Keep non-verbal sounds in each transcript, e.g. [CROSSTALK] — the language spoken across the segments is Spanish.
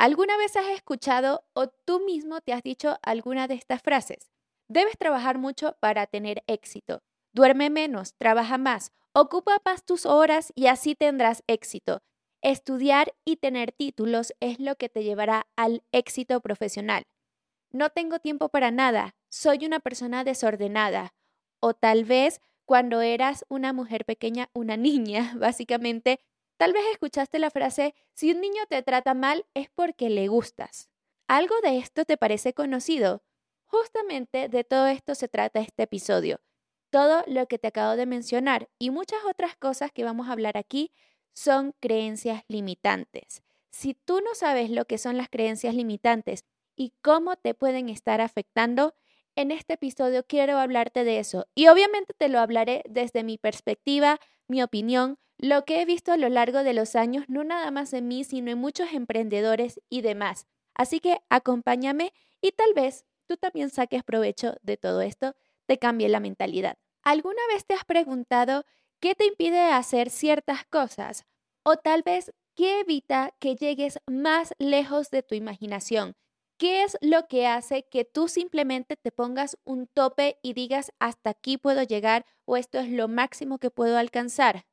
¿Alguna vez has escuchado o tú mismo te has dicho alguna de estas frases? Debes trabajar mucho para tener éxito. Duerme menos, trabaja más, ocupa más tus horas y así tendrás éxito. Estudiar y tener títulos es lo que te llevará al éxito profesional. No tengo tiempo para nada, soy una persona desordenada. O tal vez cuando eras una mujer pequeña, una [LAUGHS] niña, básicamente Tal vez escuchaste la frase, si un niño te trata mal es porque le gustas. ¿Algo de esto te parece conocido? Justamente de todo esto se trata este episodio. Todo lo que te acabo de mencionar y muchas otras cosas que vamos a hablar aquí son creencias limitantes. Si tú no sabes lo que son las creencias limitantes y cómo te pueden estar afectando, en este episodio quiero hablarte de eso. Y obviamente te lo hablaré desde mi perspectiva, mi opinión, lo que he visto a lo largo de los años, no nada más en mí, sino en muchos emprendedores y demás. Así que acompáñame y tal vez tú también saques provecho de todo esto, te cambie la mentalidad. ¿Alguna vez te has preguntado qué te impide hacer ciertas cosas? O tal vez qué evita que llegues más lejos de tu imaginación. ¿Qué es lo que hace que tú simplemente te pongas un tope y digas hasta aquí puedo llegar o esto es lo máximo que puedo alcanzar?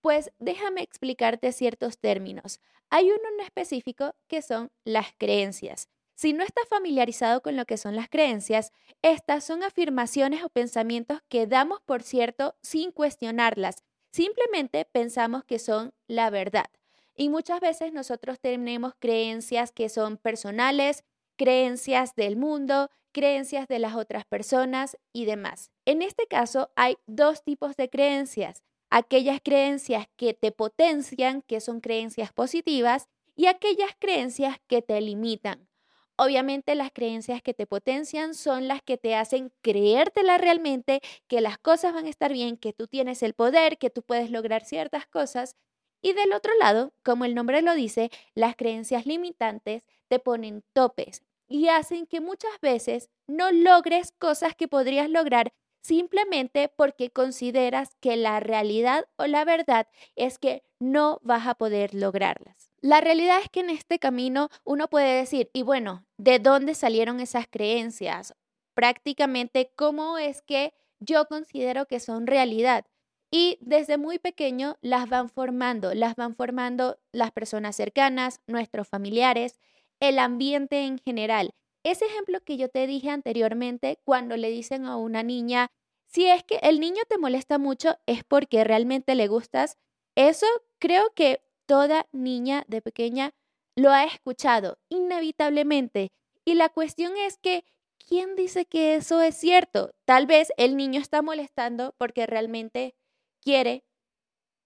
Pues déjame explicarte ciertos términos. Hay uno en específico que son las creencias. Si no estás familiarizado con lo que son las creencias, estas son afirmaciones o pensamientos que damos por cierto sin cuestionarlas. Simplemente pensamos que son la verdad. Y muchas veces nosotros tenemos creencias que son personales, creencias del mundo, creencias de las otras personas y demás. En este caso hay dos tipos de creencias aquellas creencias que te potencian, que son creencias positivas, y aquellas creencias que te limitan. Obviamente las creencias que te potencian son las que te hacen creértela realmente, que las cosas van a estar bien, que tú tienes el poder, que tú puedes lograr ciertas cosas. Y del otro lado, como el nombre lo dice, las creencias limitantes te ponen topes y hacen que muchas veces no logres cosas que podrías lograr simplemente porque consideras que la realidad o la verdad es que no vas a poder lograrlas. La realidad es que en este camino uno puede decir, y bueno, ¿de dónde salieron esas creencias? Prácticamente, ¿cómo es que yo considero que son realidad? Y desde muy pequeño las van formando, las van formando las personas cercanas, nuestros familiares, el ambiente en general. Ese ejemplo que yo te dije anteriormente, cuando le dicen a una niña, si es que el niño te molesta mucho, es porque realmente le gustas, eso creo que toda niña de pequeña lo ha escuchado, inevitablemente. Y la cuestión es que, ¿quién dice que eso es cierto? Tal vez el niño está molestando porque realmente quiere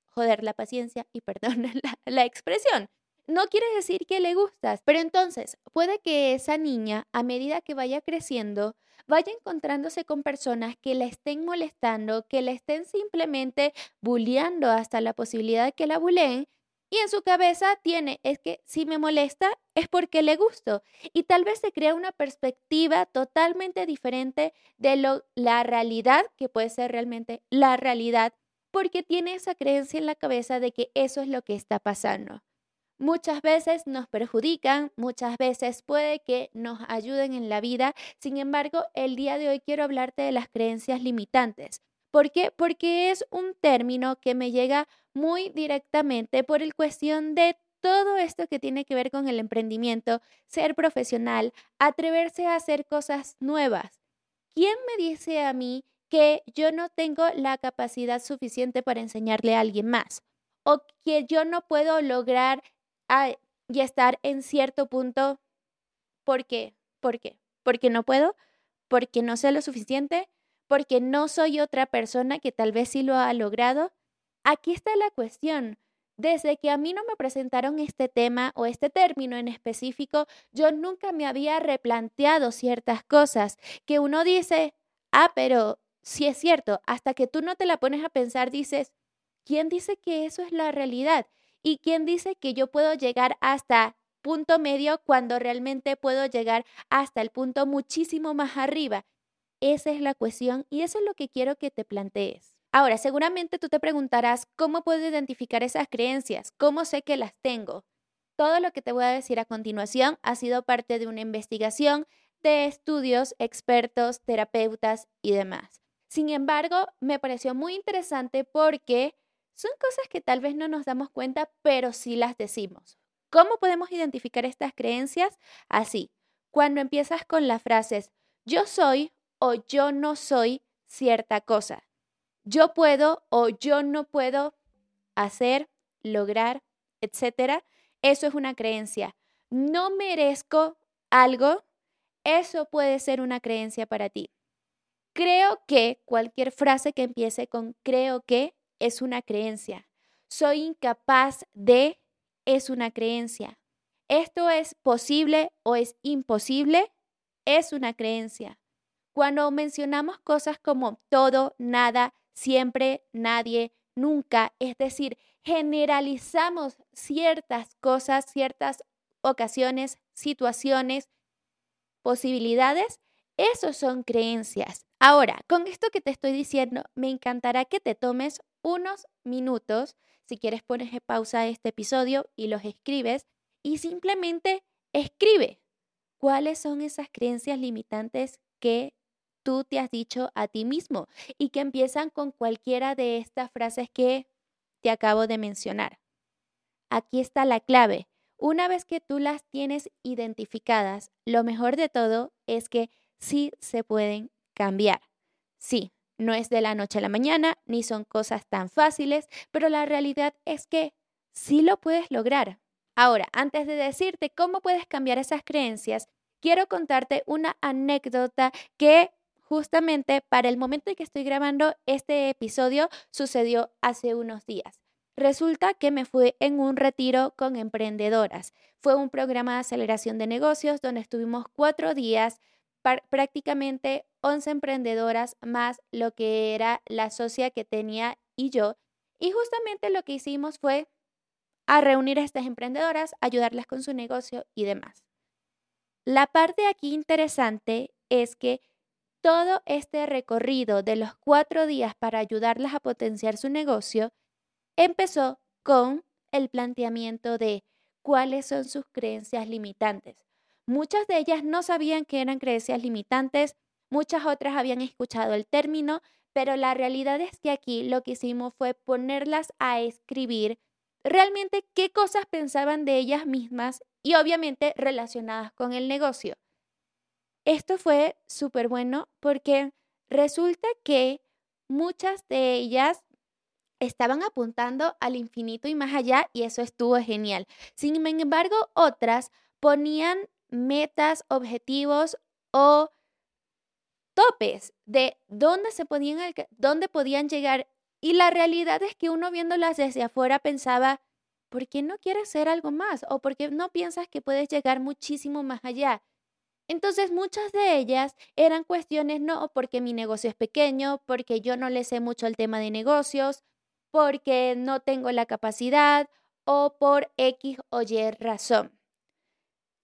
joder la paciencia y [LAUGHS] perdona la, la expresión no quiere decir que le gustas, pero entonces puede que esa niña, a medida que vaya creciendo, vaya encontrándose con personas que la estén molestando, que la estén simplemente bulleando hasta la posibilidad de que la buleen. Y en su cabeza tiene, es que si me molesta es porque le gusto. Y tal vez se crea una perspectiva totalmente diferente de lo, la realidad, que puede ser realmente la realidad, porque tiene esa creencia en la cabeza de que eso es lo que está pasando muchas veces nos perjudican, muchas veces puede que nos ayuden en la vida. Sin embargo, el día de hoy quiero hablarte de las creencias limitantes. ¿Por qué? Porque es un término que me llega muy directamente por el cuestión de todo esto que tiene que ver con el emprendimiento, ser profesional, atreverse a hacer cosas nuevas. ¿Quién me dice a mí que yo no tengo la capacidad suficiente para enseñarle a alguien más? O que yo no puedo lograr y estar en cierto punto. ¿Por qué? ¿Por qué? Porque no puedo, porque no sé lo suficiente, porque no soy otra persona que tal vez sí lo ha logrado. Aquí está la cuestión. Desde que a mí no me presentaron este tema o este término en específico, yo nunca me había replanteado ciertas cosas que uno dice, ah, pero si es cierto, hasta que tú no te la pones a pensar, dices, ¿quién dice que eso es la realidad? ¿Y quién dice que yo puedo llegar hasta punto medio cuando realmente puedo llegar hasta el punto muchísimo más arriba? Esa es la cuestión y eso es lo que quiero que te plantees. Ahora, seguramente tú te preguntarás, ¿cómo puedo identificar esas creencias? ¿Cómo sé que las tengo? todo lo que te voy a decir a continuación ha sido parte de una investigación de estudios, expertos, terapeutas y demás. Sin embargo, me pareció muy interesante porque son cosas que tal vez no nos damos cuenta, pero sí las decimos. ¿Cómo podemos identificar estas creencias? Así, cuando empiezas con las frases yo soy o yo no soy cierta cosa. Yo puedo o yo no puedo hacer, lograr, etcétera. Eso es una creencia. No merezco algo. Eso puede ser una creencia para ti. Creo que cualquier frase que empiece con creo que es una creencia. Soy incapaz de es una creencia. Esto es posible o es imposible es una creencia. Cuando mencionamos cosas como todo, nada, siempre, nadie, nunca, es decir, generalizamos ciertas cosas, ciertas ocasiones, situaciones, posibilidades, esos son creencias. Ahora, con esto que te estoy diciendo, me encantará que te tomes unos minutos, si quieres pones pausa a este episodio y los escribes, y simplemente escribe cuáles son esas creencias limitantes que tú te has dicho a ti mismo y que empiezan con cualquiera de estas frases que te acabo de mencionar. Aquí está la clave. Una vez que tú las tienes identificadas, lo mejor de todo es que sí se pueden cambiar. Sí, no es de la noche a la mañana, ni son cosas tan fáciles, pero la realidad es que sí lo puedes lograr. Ahora, antes de decirte cómo puedes cambiar esas creencias, quiero contarte una anécdota que justamente para el momento en que estoy grabando este episodio sucedió hace unos días. Resulta que me fui en un retiro con emprendedoras. Fue un programa de aceleración de negocios donde estuvimos cuatro días prácticamente 11 emprendedoras más lo que era la socia que tenía y yo. Y justamente lo que hicimos fue a reunir a estas emprendedoras, ayudarlas con su negocio y demás. La parte aquí interesante es que todo este recorrido de los cuatro días para ayudarlas a potenciar su negocio empezó con el planteamiento de cuáles son sus creencias limitantes. Muchas de ellas no sabían que eran creencias limitantes, muchas otras habían escuchado el término, pero la realidad es que aquí lo que hicimos fue ponerlas a escribir realmente qué cosas pensaban de ellas mismas y obviamente relacionadas con el negocio. Esto fue súper bueno porque resulta que muchas de ellas estaban apuntando al infinito y más allá y eso estuvo genial. Sin embargo, otras ponían metas, objetivos o topes de dónde se podían, dónde podían llegar. Y la realidad es que uno viéndolas desde afuera pensaba, ¿por qué no quieres hacer algo más? ¿O por qué no piensas que puedes llegar muchísimo más allá? Entonces muchas de ellas eran cuestiones, no, porque mi negocio es pequeño, porque yo no le sé mucho el tema de negocios, porque no tengo la capacidad o por X o Y razón.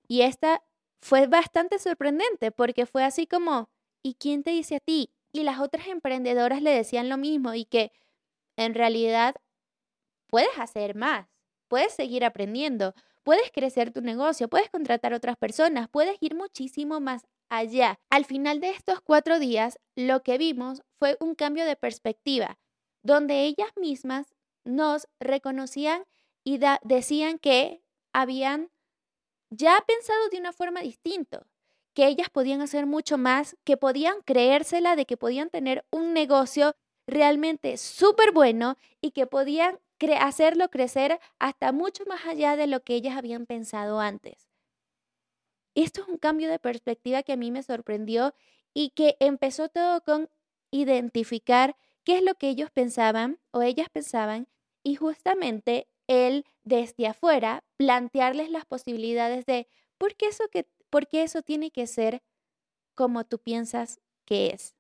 Y esta fue bastante sorprendente porque fue así como, ¿y quién te dice a ti? Y las otras emprendedoras le decían lo mismo y que en realidad puedes hacer más, puedes seguir aprendiendo, puedes crecer tu negocio, puedes contratar otras personas, puedes ir muchísimo más allá. Al final de estos cuatro días, lo que vimos fue un cambio de perspectiva, donde ellas mismas nos reconocían y decían que habían ya pensado de una forma distinta, que ellas podían hacer mucho más, que podían creérsela de que podían tener un negocio realmente súper bueno y que podían hacerlo crecer hasta mucho más allá de lo que ellas habían pensado antes. Esto es un cambio de perspectiva que a mí me sorprendió y que empezó todo con identificar qué es lo que ellos pensaban o ellas pensaban y justamente él desde afuera plantearles las posibilidades de por qué eso, que, por qué eso tiene que ser como tú piensas que es.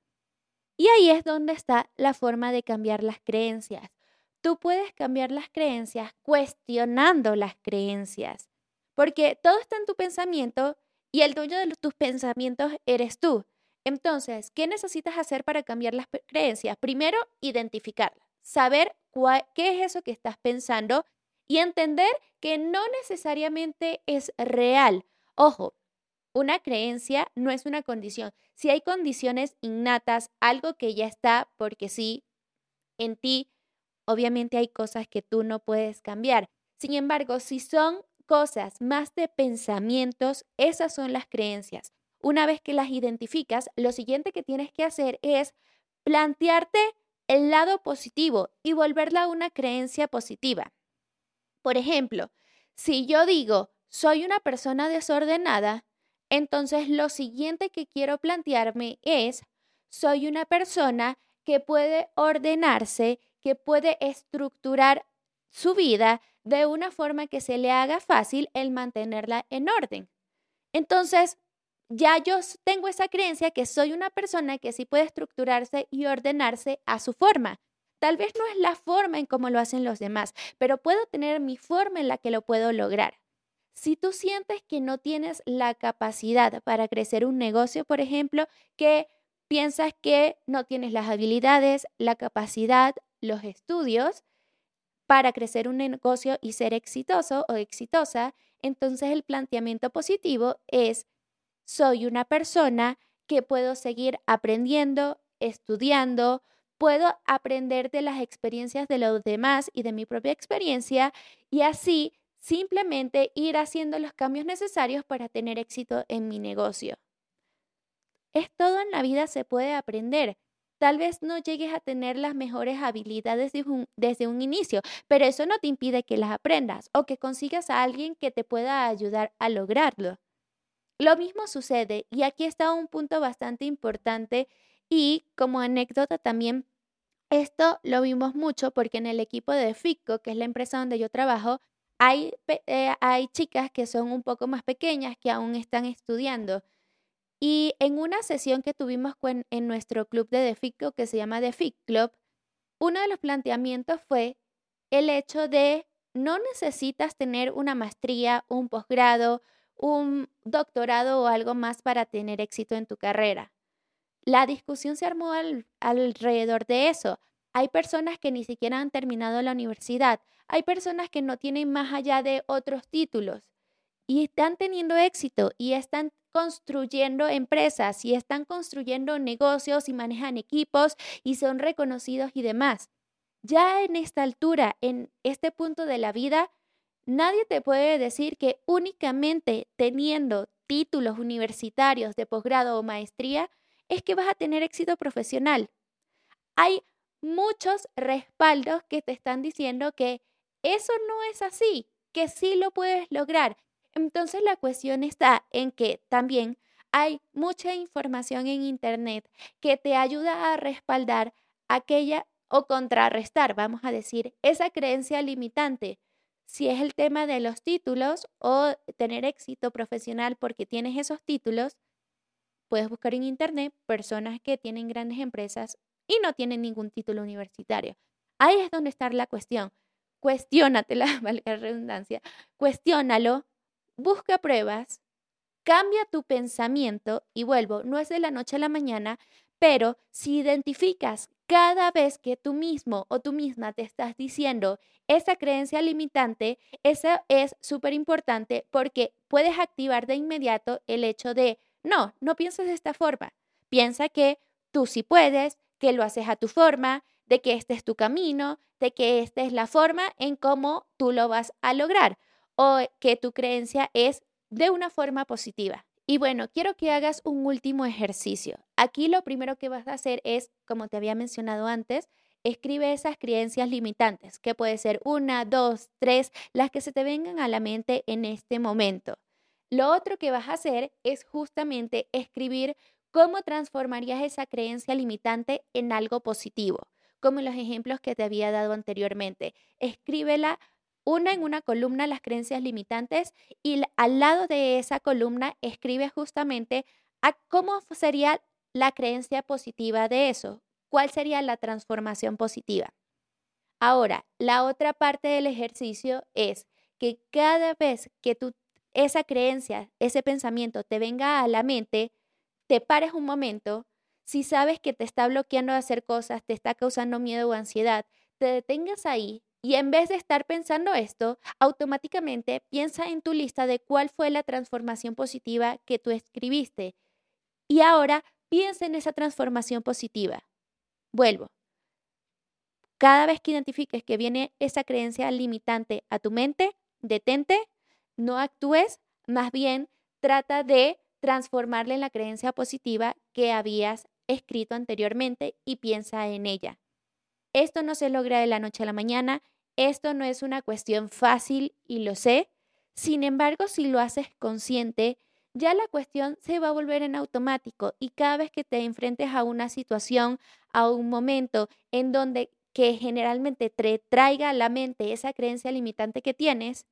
Y ahí es donde está la forma de cambiar las creencias. Tú puedes cambiar las creencias cuestionando las creencias, porque todo está en tu pensamiento y el dueño de tus pensamientos eres tú. Entonces, ¿qué necesitas hacer para cambiar las creencias? Primero, identificarlas, saber qué es eso que estás pensando y entender que no necesariamente es real. Ojo, una creencia no es una condición. Si hay condiciones innatas, algo que ya está porque sí en ti, obviamente hay cosas que tú no puedes cambiar. Sin embargo, si son cosas más de pensamientos, esas son las creencias. Una vez que las identificas, lo siguiente que tienes que hacer es plantearte el lado positivo y volverla una creencia positiva. Por ejemplo, si yo digo, soy una persona desordenada, entonces lo siguiente que quiero plantearme es, soy una persona que puede ordenarse, que puede estructurar su vida de una forma que se le haga fácil el mantenerla en orden. Entonces, ya yo tengo esa creencia que soy una persona que sí puede estructurarse y ordenarse a su forma. Tal vez no es la forma en cómo lo hacen los demás, pero puedo tener mi forma en la que lo puedo lograr. Si tú sientes que no tienes la capacidad para crecer un negocio, por ejemplo, que piensas que no tienes las habilidades, la capacidad, los estudios para crecer un negocio y ser exitoso o exitosa, entonces el planteamiento positivo es soy una persona que puedo seguir aprendiendo, estudiando, puedo aprender de las experiencias de los demás y de mi propia experiencia y así simplemente ir haciendo los cambios necesarios para tener éxito en mi negocio. Es todo en la vida se puede aprender. Tal vez no llegues a tener las mejores habilidades desde un, inicio, pero eso no te impide que las aprendas o que consigas a alguien que te pueda ayudar a lograrlo. Lo mismo sucede, y aquí está un punto bastante importante y como anécdota también, esto lo vimos mucho porque en el equipo de FICO, que es la empresa donde yo trabajo, hay, eh, hay chicas que son un poco más pequeñas que aún están estudiando. Y en una sesión que tuvimos en nuestro club de FICO, que se llama FIC Club, uno de los planteamientos fue el hecho de no necesitas tener una maestría, un posgrado, un doctorado o algo más para tener éxito en tu carrera. La discusión se armó alrededor de eso. Hay personas que ni siquiera han terminado la universidad, hay personas que no tienen más allá de otros títulos y están teniendo éxito y están construyendo empresas y están construyendo negocios y manejan equipos y son reconocidos y demás. Ya en esta altura, en este punto de la vida, Nadie te puede decir que únicamente teniendo títulos universitarios de posgrado o maestría es que vas a tener éxito profesional. Hay muchos respaldos que te están diciendo que eso no es así, que sí lo puedes lograr. Entonces la cuestión está en que también hay mucha información en Internet que te ayuda a respaldar aquella o contrarrestar, vamos a decir, esa creencia limitante si es el tema de los títulos o tener éxito profesional porque tienes esos títulos, puedes buscar en internet personas que tienen grandes empresas y no tienen ningún título universitario. Ahí es donde está la cuestión. Cuestiónatela, [LAUGHS] valga la redundancia. Cuestiónalo, busca pruebas, cambia tu pensamiento y vuelvo, no es de la noche a la mañana, pero si identificas cada vez que tú mismo o tú misma te estás diciendo esa creencia limitante, eso es súper importante porque puedes activar de inmediato el hecho de, no, no piensas de esta forma. Piensa que tú sí puedes, que lo haces a tu forma, de que este es tu camino, de que esta es la forma en cómo tú lo vas a lograr o que tu creencia es de una forma positiva. Y bueno, quiero que hagas un último ejercicio. Aquí lo primero que vas a hacer es, como te había mencionado antes, escribe esas creencias limitantes, que puede ser una, dos, tres, las que se te vengan a la mente en este momento. Lo otro que vas a hacer es justamente escribir cómo transformarías esa creencia limitante en algo positivo, como los ejemplos que te había dado anteriormente. Escríbela una en una columna las creencias limitantes y al lado de esa columna escribe justamente a cómo sería la creencia positiva de eso, cuál sería la transformación positiva. Ahora, la otra parte del ejercicio es que cada vez que tú esa creencia, ese pensamiento te venga a la mente, te pares un momento, si sabes que te está bloqueando de hacer cosas, te está causando miedo o ansiedad, te detengas ahí Y en vez de estar pensando esto, automáticamente piensa en tu lista de cuál fue la transformación positiva que tú escribiste. Y ahora piensa en esa transformación positiva. Vuelvo. Cada vez que identifiques que viene esa creencia limitante a tu mente, detente, no actúes, más bien trata de transformarla en la creencia positiva que habías escrito anteriormente y piensa en ella. Esto no se logra de la noche a la mañana, esto no es una cuestión fácil y lo sé. Sin embargo, si lo haces consciente, ya la cuestión se va a volver en automático y cada vez que te enfrentes a una situación, a un momento en donde que generalmente te traiga a la mente esa creencia limitante que tienes,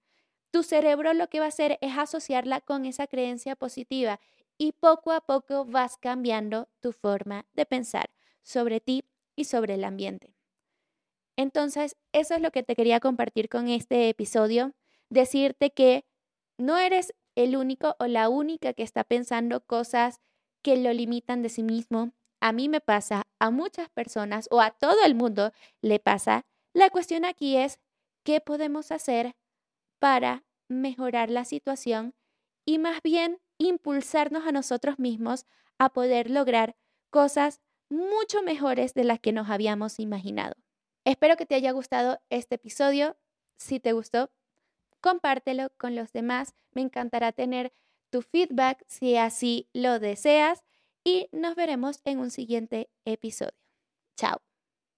tu cerebro lo que va a hacer es asociarla con esa creencia positiva y poco a poco vas cambiando tu forma de pensar sobre ti y sobre el ambiente. Entonces, eso es lo que te quería compartir con este episodio, decirte que no eres el único o la única que está pensando cosas que lo limitan de sí mismo. A mí me pasa, a muchas personas o a todo el mundo le pasa. La cuestión aquí es, ¿qué podemos hacer para mejorar la situación y más bien impulsarnos a nosotros mismos a poder lograr cosas mucho mejores de las que nos habíamos imaginado. Espero que te haya gustado este episodio. Si te gustó, compártelo con los demás. Me encantará tener tu feedback si así lo deseas y nos veremos en un siguiente episodio. Chao.